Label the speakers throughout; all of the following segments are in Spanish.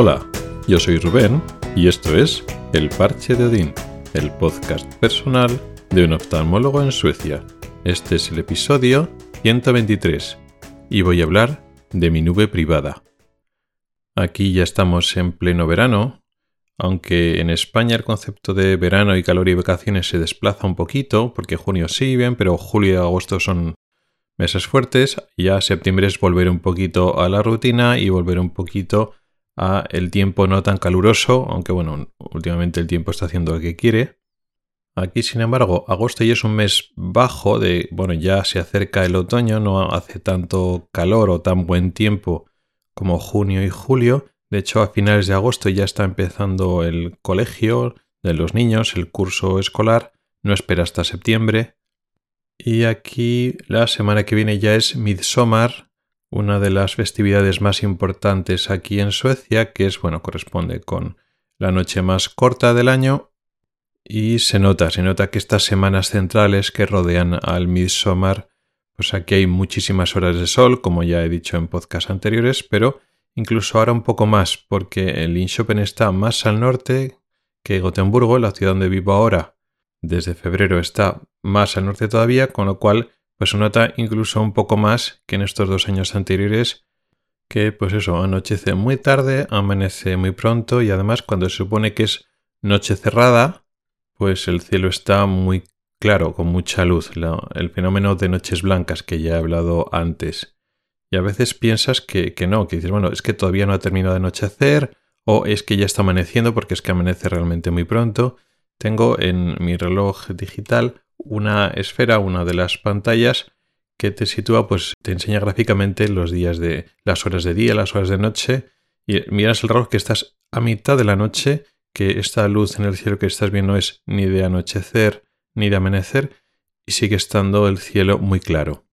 Speaker 1: Hola, yo soy Rubén y esto es El Parche de Odín, el podcast personal de un oftalmólogo en Suecia. Este es el episodio 123 y voy a hablar de mi nube privada. Aquí ya estamos en pleno verano, aunque en España el concepto de verano y calor y vacaciones se desplaza un poquito, porque junio sí bien, pero julio y agosto son meses fuertes, ya septiembre es volver un poquito a la rutina y volver un poquito a el tiempo no tan caluroso, aunque bueno, últimamente el tiempo está haciendo lo que quiere. Aquí, sin embargo, agosto ya es un mes bajo de, bueno, ya se acerca el otoño, no hace tanto calor o tan buen tiempo como junio y julio. De hecho, a finales de agosto ya está empezando el colegio de los niños, el curso escolar, no espera hasta septiembre. Y aquí la semana que viene ya es Midsommar, una de las festividades más importantes aquí en Suecia, que es, bueno, corresponde con la noche más corta del año. Y se nota, se nota que estas semanas centrales que rodean al Midsommar, pues aquí hay muchísimas horas de sol, como ya he dicho en podcasts anteriores, pero incluso ahora un poco más, porque el Linköping está más al norte que Gotemburgo, la ciudad donde vivo ahora, desde febrero está más al norte todavía, con lo cual pues se nota incluso un poco más que en estos dos años anteriores que pues eso, anochece muy tarde, amanece muy pronto y además cuando se supone que es noche cerrada, pues el cielo está muy claro, con mucha luz, el fenómeno de noches blancas que ya he hablado antes. Y a veces piensas que, que no, que dices, bueno, es que todavía no ha terminado de anochecer o es que ya está amaneciendo porque es que amanece realmente muy pronto tengo en mi reloj digital una esfera, una de las pantallas que te sitúa, pues te enseña gráficamente los días de las horas de día, las horas de noche y miras el reloj que estás a mitad de la noche, que esta luz en el cielo que estás viendo es ni de anochecer ni de amanecer y sigue estando el cielo muy claro.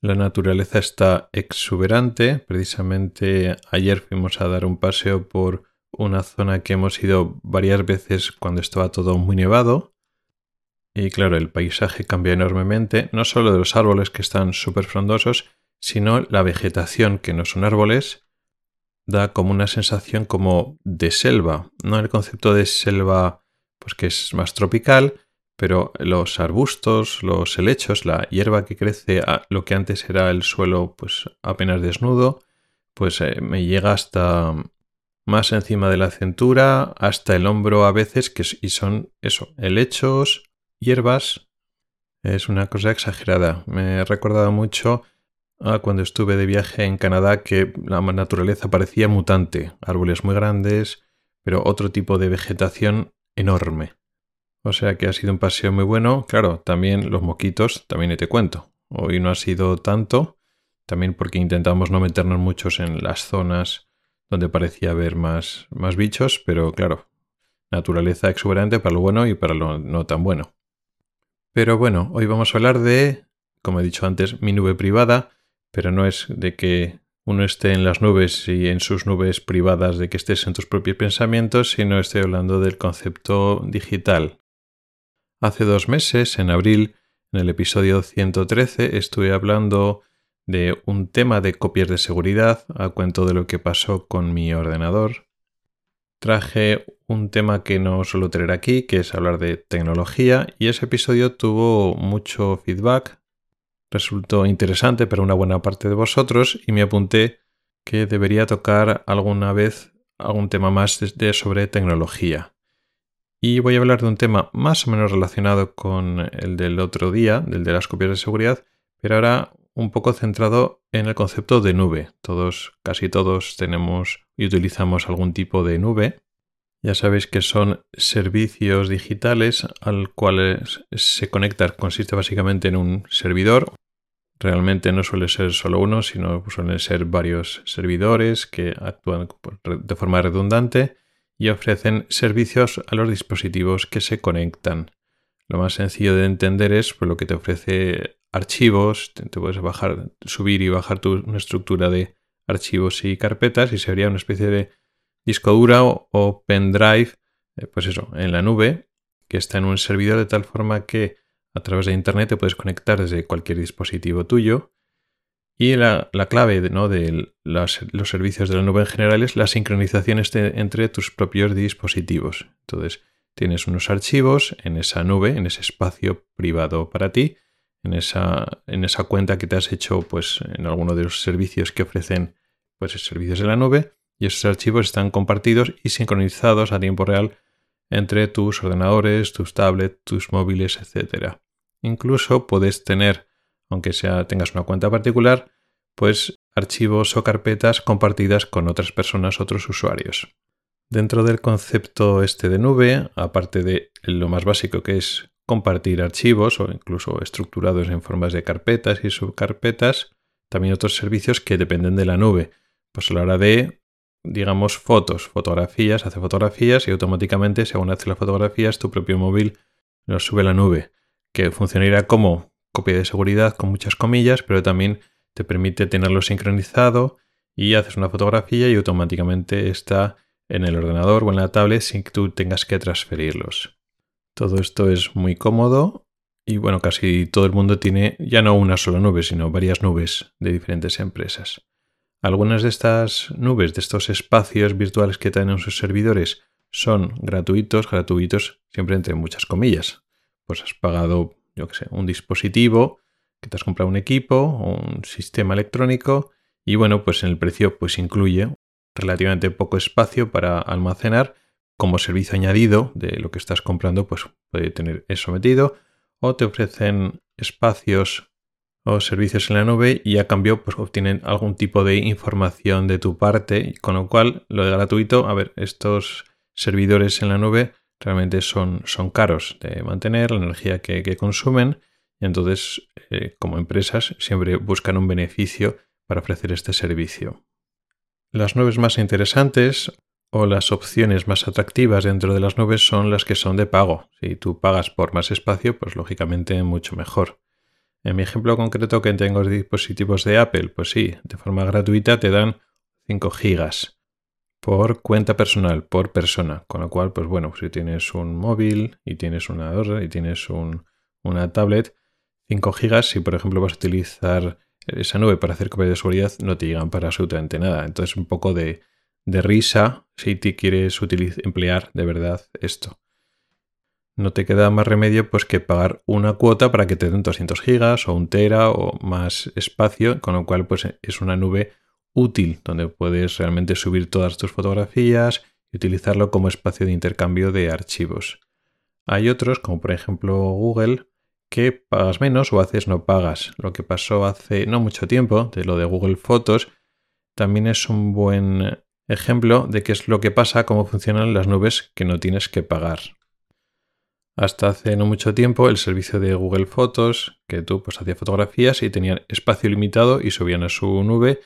Speaker 1: La naturaleza está exuberante, precisamente ayer fuimos a dar un paseo por una zona que hemos ido varias veces cuando estaba todo muy nevado. Y claro, el paisaje cambia enormemente, no solo de los árboles que están súper frondosos, sino la vegetación, que no son árboles, da como una sensación como de selva, no el concepto de selva pues que es más tropical, pero los arbustos, los helechos, la hierba que crece a lo que antes era el suelo pues apenas desnudo, pues eh, me llega hasta más encima de la cintura, hasta el hombro a veces, que y son eso, helechos, hierbas. Es una cosa exagerada. Me he recordado mucho a cuando estuve de viaje en Canadá que la naturaleza parecía mutante, árboles muy grandes, pero otro tipo de vegetación enorme. O sea que ha sido un paseo muy bueno. Claro, también los moquitos, también te cuento. Hoy no ha sido tanto, también porque intentamos no meternos muchos en las zonas donde parecía haber más, más bichos, pero claro, naturaleza exuberante para lo bueno y para lo no tan bueno. Pero bueno, hoy vamos a hablar de, como he dicho antes, mi nube privada, pero no es de que uno esté en las nubes y en sus nubes privadas de que estés en tus propios pensamientos, sino estoy hablando del concepto digital. Hace dos meses, en abril, en el episodio 113, estuve hablando de un tema de copias de seguridad a cuento de lo que pasó con mi ordenador. Traje un tema que no suelo tener aquí, que es hablar de tecnología, y ese episodio tuvo mucho feedback, resultó interesante para una buena parte de vosotros y me apunté que debería tocar alguna vez algún tema más de, sobre tecnología. Y voy a hablar de un tema más o menos relacionado con el del otro día, del de las copias de seguridad, pero ahora un poco centrado en el concepto de nube. Todos, casi todos tenemos y utilizamos algún tipo de nube. Ya sabéis que son servicios digitales al cual se conecta, consiste básicamente en un servidor. Realmente no suele ser solo uno, sino suelen ser varios servidores que actúan de forma redundante y ofrecen servicios a los dispositivos que se conectan. Lo más sencillo de entender es pues, lo que te ofrece archivos, te, puedes bajar, subir y bajar tu, una estructura de archivos y carpetas y sería una especie de disco dura o, pendrive, eh, pues eso, en la nube, que está en un servidor de tal forma que a través de internet te puedes conectar desde cualquier dispositivo tuyo Y la, clave de, ¿no? de los servicios de la nube en general es la sincronización este, entre tus propios dispositivos. Entonces, tienes unos archivos en esa nube, en ese espacio privado para ti, en esa, en esa cuenta que te has hecho pues, en alguno de los servicios que ofrecen pues, servicios de la nube, y esos archivos están compartidos y sincronizados a tiempo real entre tus ordenadores, tus tablets, tus móviles, etc. Incluso puedes tener, aunque sea tengas una cuenta particular, pues archivos o carpetas compartidas con otras personas, otros usuarios. Dentro del concepto este de nube, aparte de lo más básico que es compartir archivos o incluso estructurados en formas de carpetas y subcarpetas, también otros servicios que dependen de la nube. Pues a la hora de, digamos, fotos, fotografías, hace fotografías y automáticamente, según hace las fotografías, tu propio móvil los sube a la nube, que funcionaría como copia de seguridad con muchas comillas, pero también te permite tenerlo sincronizado y haces una fotografía y automáticamente está en el ordenador o en la tablet sin que tú tengas que transferirlos. Todo esto es muy cómodo y bueno, casi todo el mundo tiene ya no una sola nube, sino varias nubes de diferentes empresas. Algunas de estas nubes, de estos espacios virtuales que tienen sus servidores, son gratuitos, gratuitos siempre entre muchas comillas. Pues has pagado, yo que sé, un dispositivo que te has comprado un equipo un sistema electrónico y bueno, pues en el precio pues incluye relativamente poco espacio para almacenar. Como servicio añadido de lo que estás comprando, pues puede tener eso metido. O te ofrecen espacios o servicios en la nube y a cambio pues obtienen algún tipo de información de tu parte, con lo cual lo de gratuito, a ver, estos servidores en la nube realmente son, son caros de mantener, la energía que, consumen. Entonces, eh, como empresas, siempre buscan un beneficio para ofrecer este servicio. Las nubes más interesantes o las opciones más atractivas dentro de las nubes son las que son de pago. Si tú pagas por más espacio, pues lógicamente mucho mejor. En mi ejemplo concreto que tengo dispositivos de Apple, pues sí, de forma gratuita te dan 5 gigas por cuenta personal, por persona. Con lo cual, pues bueno, si tienes un móvil y tienes una y tienes una tablet, 5 gigas, si por ejemplo vas a utilizar esa nube para hacer copia de seguridad, no te llegan para absolutamente nada. Entonces, un poco de, risa si te quieres emplear de verdad esto. No te queda más remedio pues que pagar una cuota para que te den 200 gigas o un tera o más espacio, con lo cual pues es una nube útil donde puedes realmente subir todas tus fotografías y utilizarlo como espacio de intercambio de archivos. Hay otros, como por ejemplo Google, que pagas menos o haces no pagas. Lo que pasó hace no mucho tiempo de lo de Google Fotos también es un buen ejemplo de qué es lo que pasa, cómo funcionan las nubes que no tienes que pagar. Hasta hace no mucho tiempo el servicio de Google Fotos, que tú pues hacías fotografías y tenían espacio limitado y subían a su nube,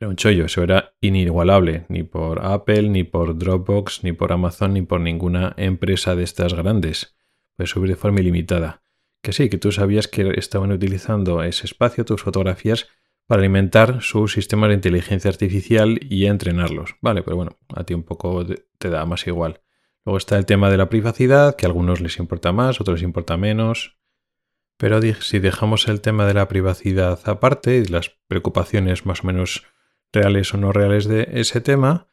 Speaker 1: era un chollo, eso era inigualable, ni por Apple, ni por Dropbox, ni por Amazon, ni por ninguna empresa de estas grandes. Puedes subir de forma ilimitada que sí, que tú sabías que estaban utilizando ese espacio, tus fotografías, para alimentar su sistema de inteligencia artificial y entrenarlos. Vale, pero bueno, a ti un poco te da más igual. Luego está el tema de la privacidad, que a algunos les importa más, otros les importa menos. Pero si dejamos el tema de la privacidad aparte y las preocupaciones más o menos reales o no reales de ese tema,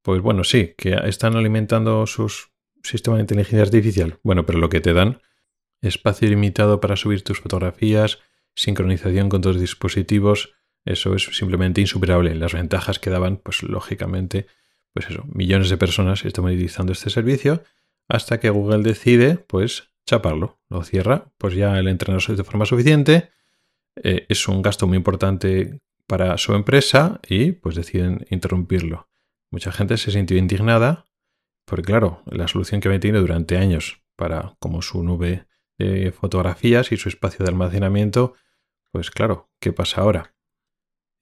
Speaker 1: pues bueno, sí, que están alimentando sus sistemas de inteligencia artificial. Bueno, pero lo que te dan espacio limitado para subir tus fotografías, sincronización con tus dispositivos, eso es simplemente insuperable. Las ventajas que daban, pues lógicamente, pues eso, millones de personas están utilizando este servicio hasta que Google decide, pues, chaparlo, lo cierra, pues ya el entrenador de forma suficiente, eh, es un gasto muy importante para su empresa y pues deciden interrumpirlo. Mucha gente se sintió indignada porque claro, la solución que había tenido durante años para como su nube de fotografías y su espacio de almacenamiento, pues claro, ¿qué pasa ahora?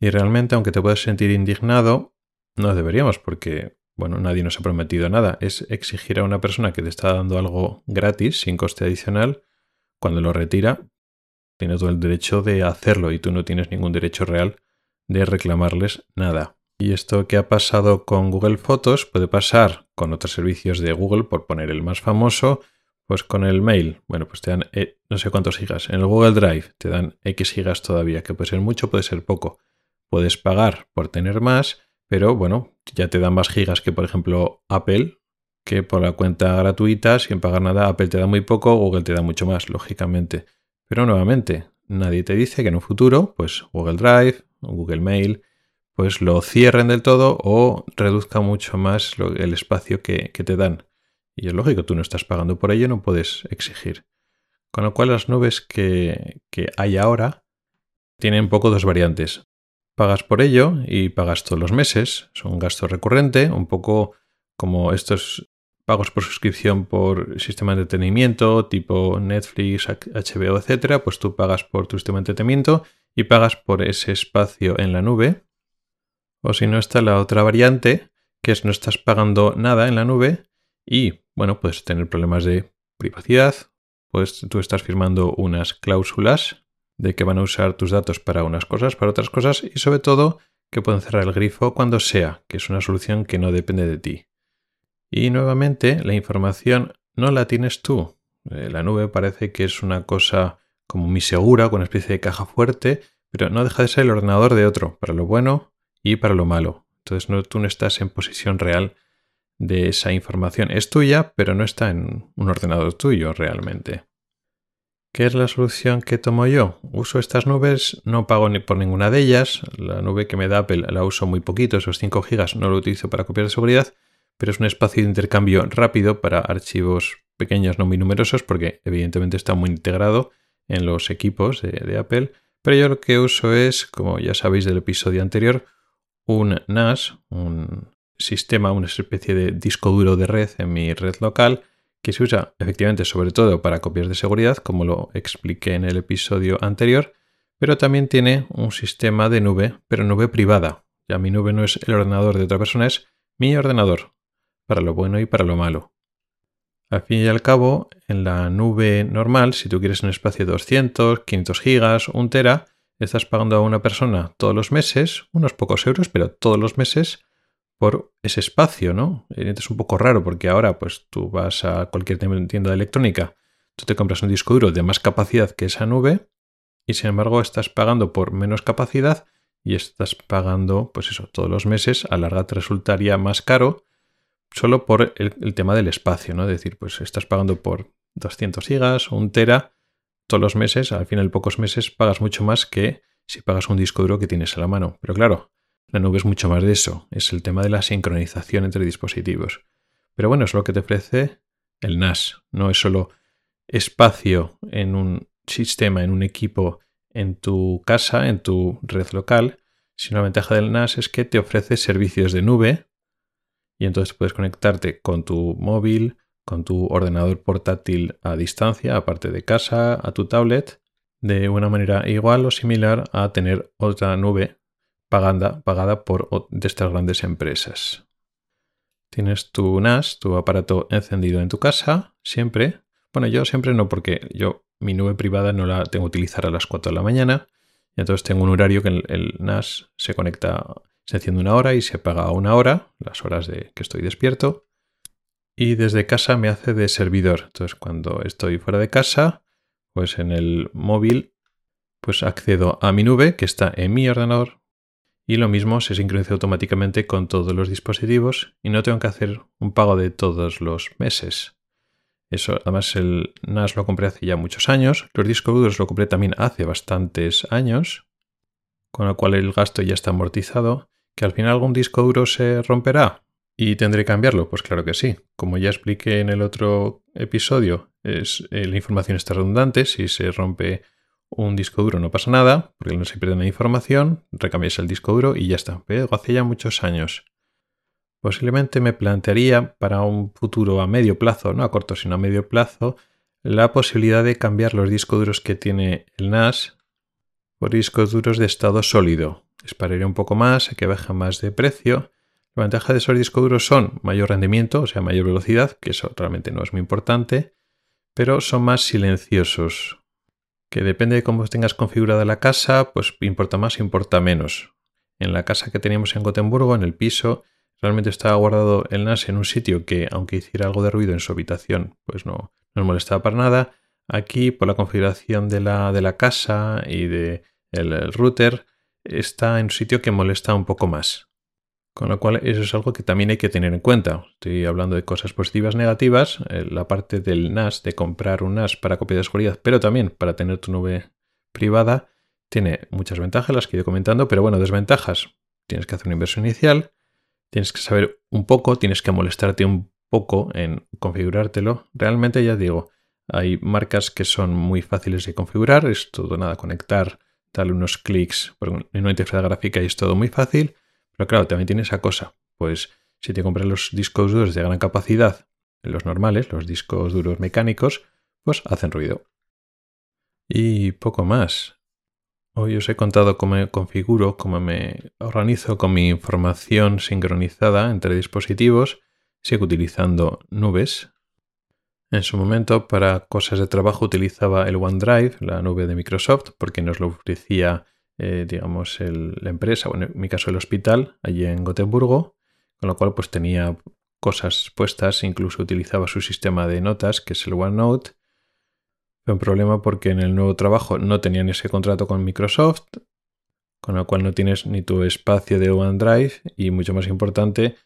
Speaker 1: Y realmente, aunque te puedas sentir indignado, no deberíamos, porque, bueno, nadie nos ha prometido nada. Es exigir a una persona que te está dando algo gratis, sin coste adicional, cuando lo retira, tiene todo el derecho de hacerlo y tú no tienes ningún derecho real de reclamarles nada. Y esto que ha pasado con Google Fotos puede pasar con otros servicios de Google, por poner el más famoso, Pues con el mail, bueno, pues te dan eh, no sé cuántos gigas. En el Google Drive te dan X gigas todavía, que puede ser mucho, puede ser poco. Puedes pagar por tener más, pero bueno, ya te dan más gigas que por ejemplo Apple, que por la cuenta gratuita, sin pagar nada, Apple te da muy poco, Google te da mucho más, lógicamente. Pero nuevamente, nadie te dice que en un futuro, pues Google Drive, Google Mail, pues lo cierren del todo o reduzcan mucho más el espacio que, te dan. Y es lógico, tú no estás pagando por ello, no puedes exigir. Con lo cual las nubes que, que hay ahora tienen un poco dos variantes. Pagas por ello y pagas todos los meses, es un gasto recurrente, un poco como estos pagos por suscripción por sistema de entretenimiento tipo Netflix, HBO, etcétera, pues tú pagas por tu sistema de entretenimiento y pagas por ese espacio en la nube. O si no está la otra variante, que es no estás pagando nada en la nube y, bueno, puedes tener problemas de privacidad, pues tú estás firmando unas cláusulas de que van a usar tus datos para unas cosas, para otras cosas y sobre todo que pueden cerrar el grifo cuando sea, que es una solución que no depende de ti. Y nuevamente, la información no la tienes tú. Eh, la nube parece que es una cosa como muy segura, con una especie de caja fuerte, pero no deja de ser el ordenador de otro, para lo bueno y para lo malo. Entonces no, tú no estás en posición real de esa información. Es tuya, pero no está en un ordenador tuyo realmente. ¿Qué es la solución que tomo yo? Uso estas nubes, no pago por ninguna de ellas. La nube que me da Apple la uso muy poquito, esos 5 GB no lo utilizo para copiar de seguridad pero es un espacio de intercambio rápido para archivos pequeños no muy numerosos porque evidentemente está muy integrado en los equipos de, Apple. Pero yo lo que uso es, como ya sabéis del episodio anterior, un NAS, un sistema, una especie de disco duro de red en mi red local que se usa efectivamente sobre todo para copias de seguridad, como lo expliqué en el episodio anterior, pero también tiene un sistema de nube, pero nube privada. Ya mi nube no es el ordenador de otra persona, es mi ordenador, para lo bueno y para lo malo. Al fin y al cabo, en la nube normal, si tú quieres un espacio de 200, 500 gigas, 1 tera, estás pagando a una persona todos los meses, unos pocos euros, pero todos los meses, por ese espacio, ¿no? Es un poco raro porque ahora, pues tú vas a cualquier tienda de electrónica, tú te compras un disco duro de más capacidad que esa nube y sin embargo estás pagando por menos capacidad y estás pagando, pues eso, todos los meses, a larga te resultaría más caro solo por el, tema del espacio, ¿no? Es decir, pues estás pagando por 200 gigas o un tera todos los meses, al final pocos meses pagas mucho más que si pagas un disco duro que tienes a la mano. Pero claro, la nube es mucho más de eso, es el tema de la sincronización entre dispositivos. Pero bueno, es lo que te ofrece el NAS, no es solo espacio en un sistema, en un equipo, en tu casa, en tu red local, sino la ventaja del NAS es que te ofrece servicios de nube y entonces puedes conectarte con tu móvil, con tu ordenador portátil a distancia, aparte de casa, a tu tablet, de una manera igual o similar a tener otra nube pagada, pagada por de estas grandes empresas. Tienes tu NAS, tu aparato encendido en tu casa, siempre. Bueno, yo siempre no, porque yo mi nube privada no la tengo que utilizar a las 4 de la mañana. Y entonces tengo un horario que el NAS se conecta se enciende una hora y se apaga una hora, las horas de que estoy despierto. Y desde casa me hace de servidor. Entonces cuando estoy fuera de casa, pues en el móvil, pues accedo a mi nube que está en mi ordenador. Y lo mismo se sincroniza automáticamente con todos los dispositivos y no tengo que hacer un pago de todos los meses. Eso, además, el NAS lo compré hace ya muchos años. Los discos duros lo compré también hace bastantes años, con lo cual el gasto ya está amortizado. ¿Que al final algún disco duro se romperá y tendré que cambiarlo? Pues claro que sí. Como ya expliqué en el otro episodio, es, eh, la información está redundante. Si se rompe un disco duro no pasa nada, porque no se pierde la información, recambiáis el disco duro y ya está. Pero hace ya muchos años. Posiblemente me plantearía para un futuro a medio plazo, no a corto, sino a medio plazo, la posibilidad de cambiar los discos duros que tiene el NAS por discos duros de estado sólido, esperaría un poco más, que baja más de precio. La ventaja de esos discos duros son mayor rendimiento, o sea, mayor velocidad, que eso realmente no es muy importante, pero son más silenciosos. Que depende de cómo tengas configurada la casa, pues importa más, importa menos. En la casa que teníamos en Gotemburgo, en el piso, realmente estaba guardado el NAS en un sitio que, aunque hiciera algo de ruido en su habitación, pues no, no nos molestaba para nada. Aquí, por la configuración de la, de la casa y del de el router, está en un sitio que molesta un poco más. Con lo cual, eso es algo que también hay que tener en cuenta. Estoy hablando de cosas positivas, negativas. Eh, la parte del NAS, de comprar un NAS para copia de seguridad, pero también para tener tu nube privada, tiene muchas ventajas, las que he comentando, pero bueno, desventajas. Tienes que hacer una inversión inicial, tienes que saber un poco, tienes que molestarte un poco en configurártelo. Realmente ya digo, hay marcas que son muy fáciles de configurar, es todo nada, conectar, darle unos clics en una interfaz gráfica y es todo muy fácil. Pero claro, también tiene esa cosa. Pues si te compras los discos duros de gran capacidad, los normales, los discos duros mecánicos, pues hacen ruido. Y poco más. Hoy os he contado cómo me configuro, cómo me organizo con mi información sincronizada entre dispositivos. Sigo utilizando nubes. En su momento, para cosas de trabajo, utilizaba el OneDrive, la nube de Microsoft, porque nos lo ofrecía eh, digamos, la empresa, o en mi caso el hospital, allí en Gotemburgo, con lo cual pues tenía cosas puestas, incluso utilizaba su sistema de notas, que es el OneNote. Fue un problema porque en el nuevo trabajo no tenían ese contrato con Microsoft, con lo cual no tienes ni tu espacio de OneDrive y mucho más importante,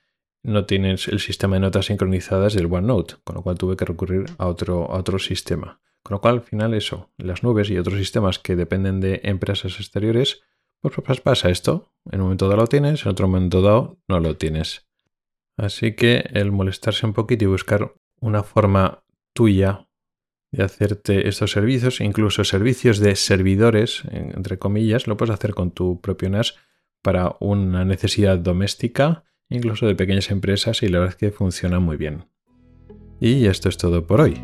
Speaker 1: no tienes el sistema de notas sincronizadas del OneNote, con lo cual tuve que recurrir a otro, a otro sistema. Con lo cual, al final, eso, las nubes y otros sistemas que dependen de empresas exteriores, pues, pues pasa esto. En un momento dado lo tienes, en otro momento dado no lo tienes. Así que el molestarse un poquito y buscar una forma tuya de hacerte estos servicios, incluso servicios de servidores, entre comillas, lo puedes hacer con tu propio NAS para una necesidad doméstica, incluso de pequeñas empresas, y la verdad es que funciona muy bien. Y esto es todo por hoy.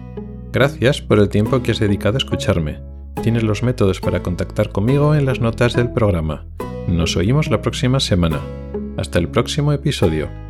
Speaker 1: Gracias por el tiempo que has dedicado a escucharme. Tienes los métodos para contactar conmigo en las notas del programa. Nos oímos la próxima semana. Hasta el próximo episodio.